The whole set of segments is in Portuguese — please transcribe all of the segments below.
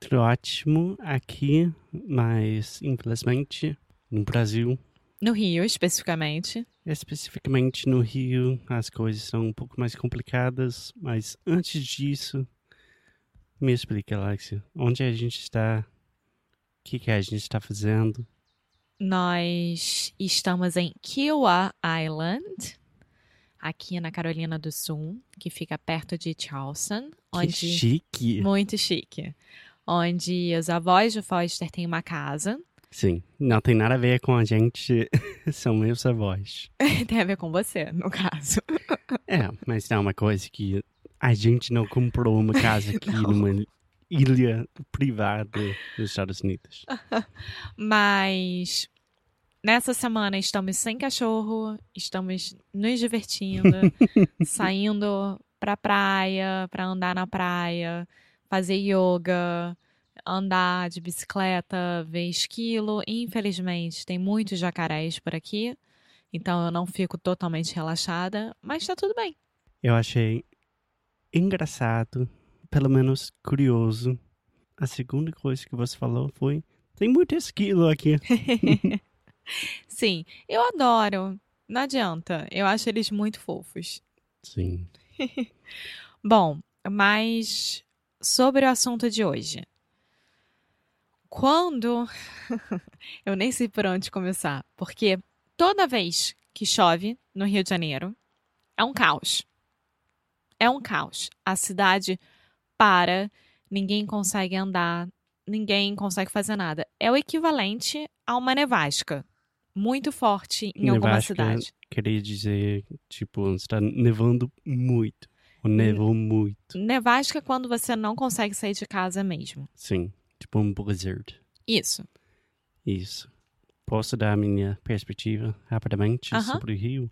Tudo ótimo aqui, mas infelizmente no Brasil, No Rio, especificamente. especificamente no Rio, as coisas são um pouco mais complicadas, mas antes disso, me explica, Alexia, onde a gente está? O que, que a gente está fazendo? Nós estamos em Kiowa Island, aqui na Carolina do Sul, que fica perto de Charleston, Que onde chique! muito chique, onde os avós do Foster têm uma casa. Sim, não tem nada a ver com a gente, são meus avós. Tem a ver com você, no caso. É, mas não é uma coisa que a gente não comprou uma casa aqui numa ilha privada dos Estados Unidos. Mas nessa semana estamos sem cachorro, estamos nos divertindo, saindo pra praia, pra andar na praia, fazer yoga, andar de bicicleta, ver esquilo. Infelizmente, tem muitos jacarés por aqui, então eu não fico totalmente relaxada, mas tá tudo bem. Eu achei engraçado, pelo menos curioso. A segunda coisa que você falou foi: tem muito esquilo aqui. Sim, eu adoro. Não adianta, eu acho eles muito fofos. Sim. Bom, mas sobre o assunto de hoje. Quando. Eu nem sei por onde começar, porque toda vez que chove no Rio de Janeiro, é um caos. É um caos. A cidade para, ninguém consegue andar, ninguém consegue fazer nada. É o equivalente a uma nevasca muito forte em alguma Nevasca cidade. Queria dizer, tipo, está nevando muito. Ou nevou muito. Nevasca é quando você não consegue sair de casa mesmo. Sim, tipo um blizzard. Isso. Isso. Posso dar a minha perspectiva rapidamente Aham. sobre o Rio?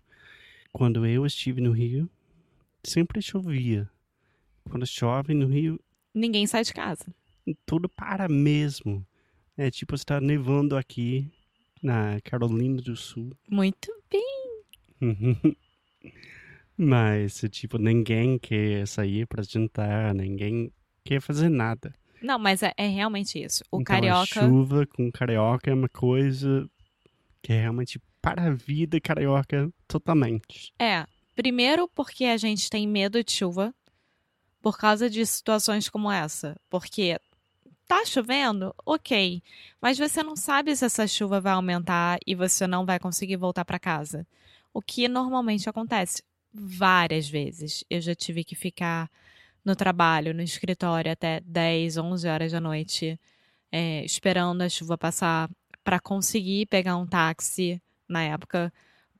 Quando eu estive no Rio, sempre chovia. Quando chove no Rio, Ninguém sai de casa. tudo para mesmo. É tipo, está nevando aqui na Carolina do Sul. Muito bem. Mas, tipo, ninguém quer sair para jantar, ninguém quer fazer nada. Não, mas é, é realmente isso. O então, a carioca. chuva com carioca é uma coisa que é realmente para a vida carioca totalmente. É. Primeiro, porque a gente tem medo de chuva por causa de situações como essa. Porque tá chovendo, ok. Mas você não sabe se essa chuva vai aumentar e você não vai conseguir voltar para casa. O que normalmente acontece várias vezes. Eu já tive que ficar no trabalho, no escritório até 10, 11 horas da noite, é, esperando a chuva passar para conseguir pegar um táxi na época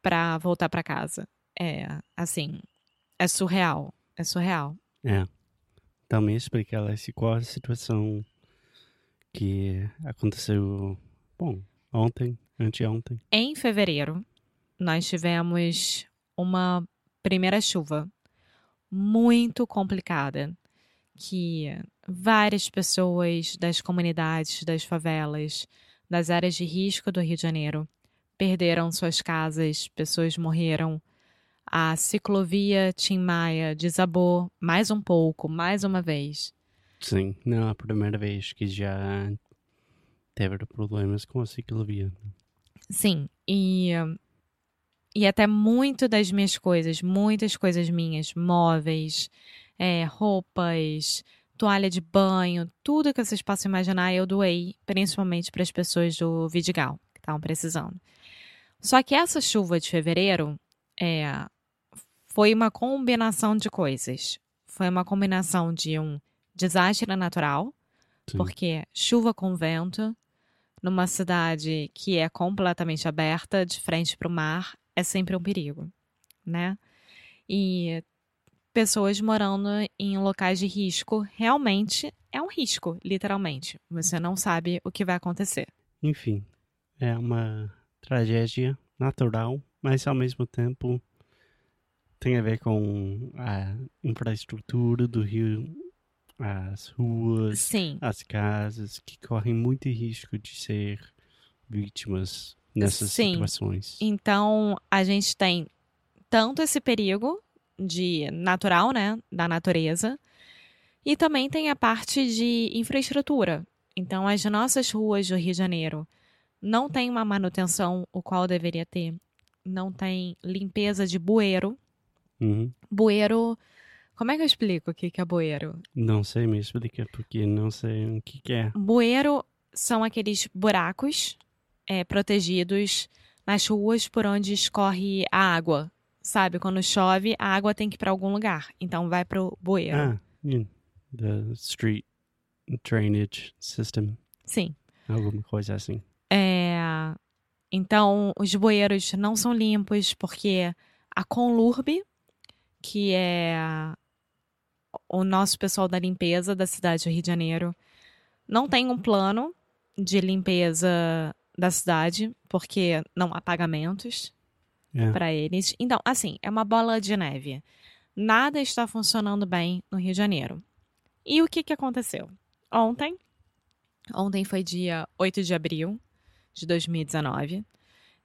para voltar para casa. É, assim, é surreal. É surreal. É. Me explica, Alice, qual a situação que aconteceu, bom, ontem, anteontem. Em fevereiro, nós tivemos uma primeira chuva muito complicada que várias pessoas das comunidades, das favelas, das áreas de risco do Rio de Janeiro perderam suas casas, pessoas morreram. A ciclovia Tim Maia desabou mais um pouco, mais uma vez. Sim, não é a primeira vez que já teve problemas com a ciclovia. Sim, e, e até muito das minhas coisas, muitas coisas minhas, móveis, é, roupas, toalha de banho, tudo que vocês possam imaginar, eu doei, principalmente para as pessoas do Vidigal, que estavam precisando. Só que essa chuva de fevereiro é, foi uma combinação de coisas. Foi uma combinação de um desastre natural, Sim. porque chuva com vento, numa cidade que é completamente aberta, de frente para o mar, é sempre um perigo, né? E pessoas morando em locais de risco realmente é um risco, literalmente. Você não sabe o que vai acontecer. Enfim, é uma tragédia natural, mas ao mesmo tempo tem a ver com a infraestrutura do rio, as ruas, Sim, as casas que correm muito risco de ser vítimas nessas Sim. situações. Então, a gente tem tanto esse perigo de natural, né, da natureza, e também tem a parte de infraestrutura. Então, as nossas ruas do Rio de Janeiro não tem uma manutenção o qual deveria ter. Não tem limpeza de bueiro. Uhum. Bueiro, como é que eu explico o que é bueiro? Não sei me explicar porque não sei o que, que é. Bueiro são aqueles buracos é, protegidos nas ruas por onde escorre a água. Sabe, quando chove, a água tem que ir para algum lugar. Então vai pro bueiro. Ah, yeah. the street drainage system, Sim. alguma coisa assim. É, então, os bueiros não são limpos porque a Conlurb, que é o nosso pessoal da limpeza da cidade do Rio de Janeiro, não tem um plano de limpeza da cidade, porque não há pagamentos É. para eles. Então, assim, é uma bola de neve. Nada está funcionando bem no Rio de Janeiro. E o que, que aconteceu? Ontem, ontem foi dia 8 de abril de 2019,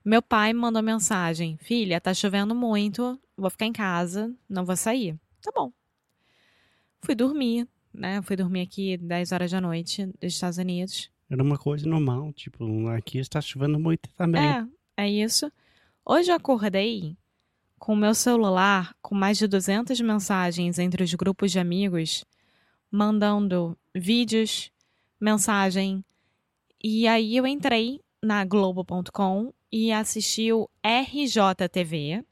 meu pai me mandou mensagem: Filha, tá chovendo muito, vou ficar em casa, não vou sair. Tá bom. Fui dormir, né? Fui dormir aqui 10 horas da noite dos Estados Unidos. Era uma coisa normal, tipo, aqui está chovendo muito também. É, é isso. Hoje eu acordei com o meu celular com mais de 200 mensagens entre os grupos de amigos, mandando vídeos, mensagem. E aí eu entrei na Globo.com e assisti o RJTV,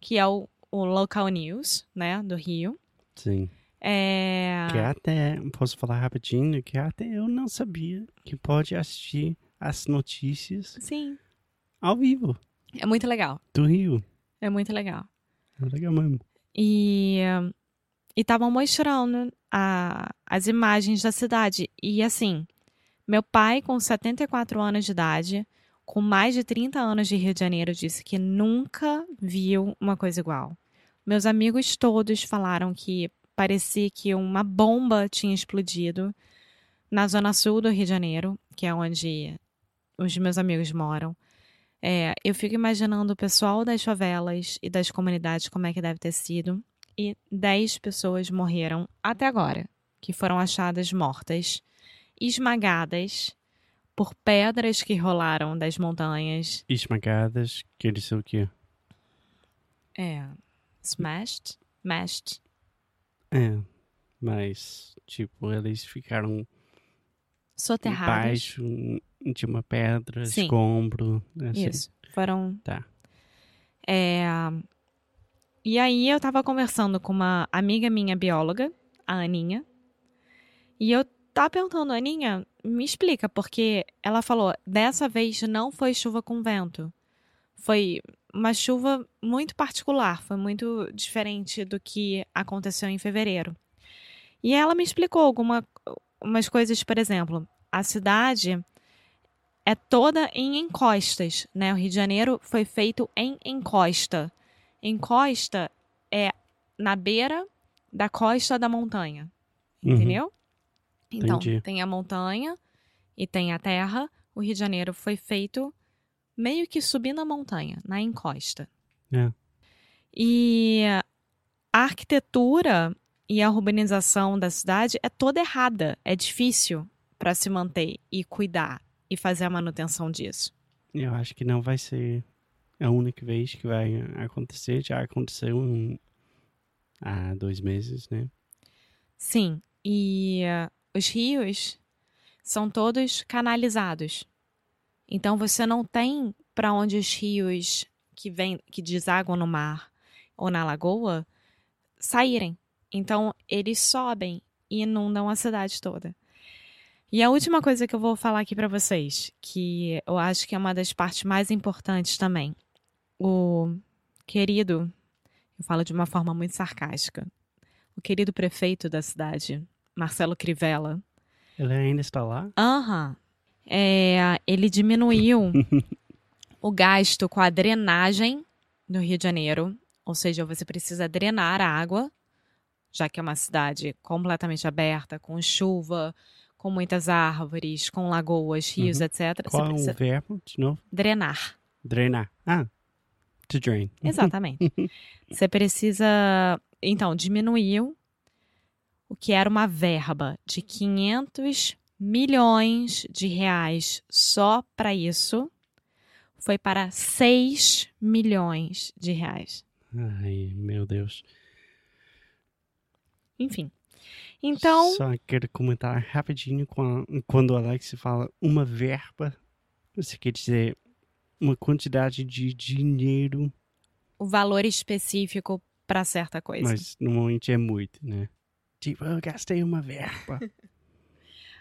que é o, o local news, né, do Rio. Sim. É... Que até, posso falar rapidinho, que até eu não sabia que pode assistir as notícias Sim, ao vivo é muito legal. do Rio. É muito legal. É legal mesmo. E estavam mostrando a, as imagens da cidade. E assim, meu pai, com 74 anos de idade, com mais de 30 anos de Rio de Janeiro, disse que nunca viu uma coisa igual. Meus amigos todos falaram que parecia que uma bomba tinha explodido na zona sul do Rio de Janeiro, que é onde os meus amigos moram. É, eu fico imaginando o pessoal das favelas e das comunidades como é que deve ter sido. E 10 pessoas morreram até agora, que foram achadas mortas, esmagadas por pedras que rolaram das montanhas. Esmagadas, quer dizer o quê? É. Smashed? Mashed? É, mas, tipo, eles ficaram Soterradas. embaixo de uma pedra, Sim. escombro, assim. Isso. Foram. Tá. É, E aí eu tava conversando com uma amiga minha bióloga, a Aninha, e eu tava perguntando, Aninha, me explica, porque ela falou, dessa vez não foi chuva com vento. Foi uma chuva muito particular, foi muito diferente do que aconteceu em fevereiro. E ela me explicou algumas umas coisas, por exemplo, a cidade é toda em encostas, né? O Rio de Janeiro foi feito em encosta. Encosta é na beira da costa da montanha, Uhum. entendeu? Então, Entendi. tem a montanha e tem a terra. O Rio de Janeiro foi feito meio que subindo a montanha, na encosta. É. E a arquitetura e a urbanização da cidade é toda errada. É difícil para se manter e cuidar e fazer a manutenção disso. Eu acho que não vai ser a única vez que vai acontecer. Já aconteceu um- há dois meses, né? Sim, e eh, os rios são todos canalizados. Então você não tem para onde os rios que vêm, que desaguam no mar ou na lagoa saírem. Então eles sobem e inundam a cidade toda. E a última coisa que eu vou falar aqui para vocês, que eu acho que é uma das partes mais importantes também. O querido, eu falo de uma forma muito sarcástica, o querido prefeito da cidade, Marcelo Crivella. Ele ainda está lá? Aham. É, ele diminuiu o gasto com a drenagem no Rio de Janeiro. Ou seja, você precisa drenar a água, já que é uma cidade completamente aberta, com chuva, com muitas árvores, com lagoas, rios, Uhum. etc. Qual é Você o precisa verbo de novo? drenar. Drenar. Ah, to drain. Exatamente. Você precisa, então, diminuiu o que era uma verba de 500 milhões de reais só para isso, foi para 6 milhões de reais. Ai, meu Deus. Enfim. Então, Só quero comentar rapidinho a- quando o Alex fala uma verba, você quer dizer uma quantidade de dinheiro, o valor específico para certa coisa. mas normalmente é muito, né? Tipo, eu gastei uma verba.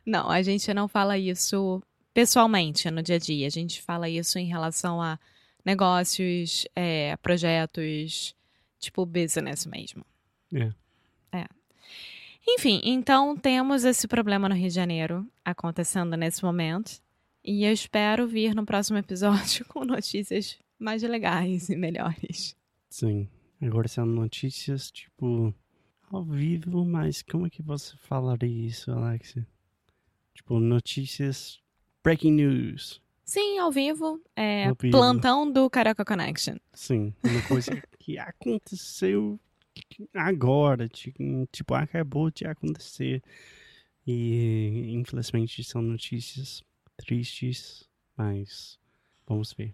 Não, a gente não fala isso pessoalmente no dia a dia. A gente fala isso em relação a negócios, é, projetos, tipo business mesmo. É. É. Enfim, então temos esse problema no Rio de Janeiro acontecendo nesse momento. E eu espero vir no próximo episódio com notícias mais legais e melhores. Sim. Agora são notícias, tipo, ao vivo, mas como é que você falaria isso, Alex? Tipo, notícias, breaking news. Sim, ao vivo, é, vivo. plantão do Carioca Connection. Sim, uma coisa que aconteceu agora, ti- tipo, acabou de acontecer. E infelizmente são notícias tristes, mas vamos ver.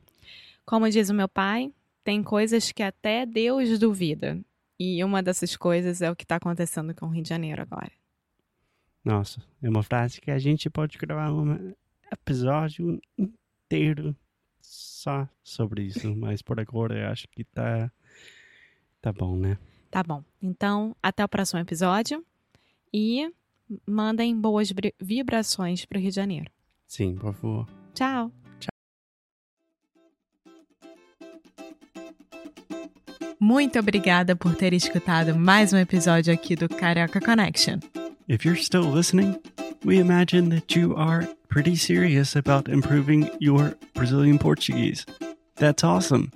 Como diz o meu pai, tem coisas que até Deus duvida. E uma dessas coisas é o que está acontecendo com o Rio de Janeiro agora. Nossa, é uma frase que a gente pode gravar um episódio inteiro só sobre isso, mas por agora eu acho que tá tá bom, né? Tá bom. Então, até o próximo episódio. E mandem boas vibrações para o Rio de Janeiro. Sim, por favor. Tchau. Muito obrigada por ter escutado mais um episódio aqui do Carioca Connection. If you're still listening, we imagine that you are pretty serious about improving your Brazilian Portuguese. That's awesome.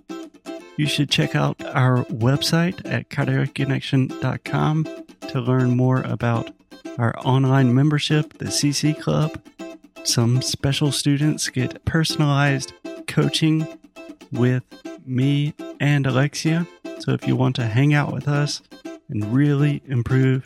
You should check out our website at cariocaconnection.com to learn more about our online membership, the CC Club. Some special students get personalized coaching with me and Alexia. So if you want to hang out with us and really improve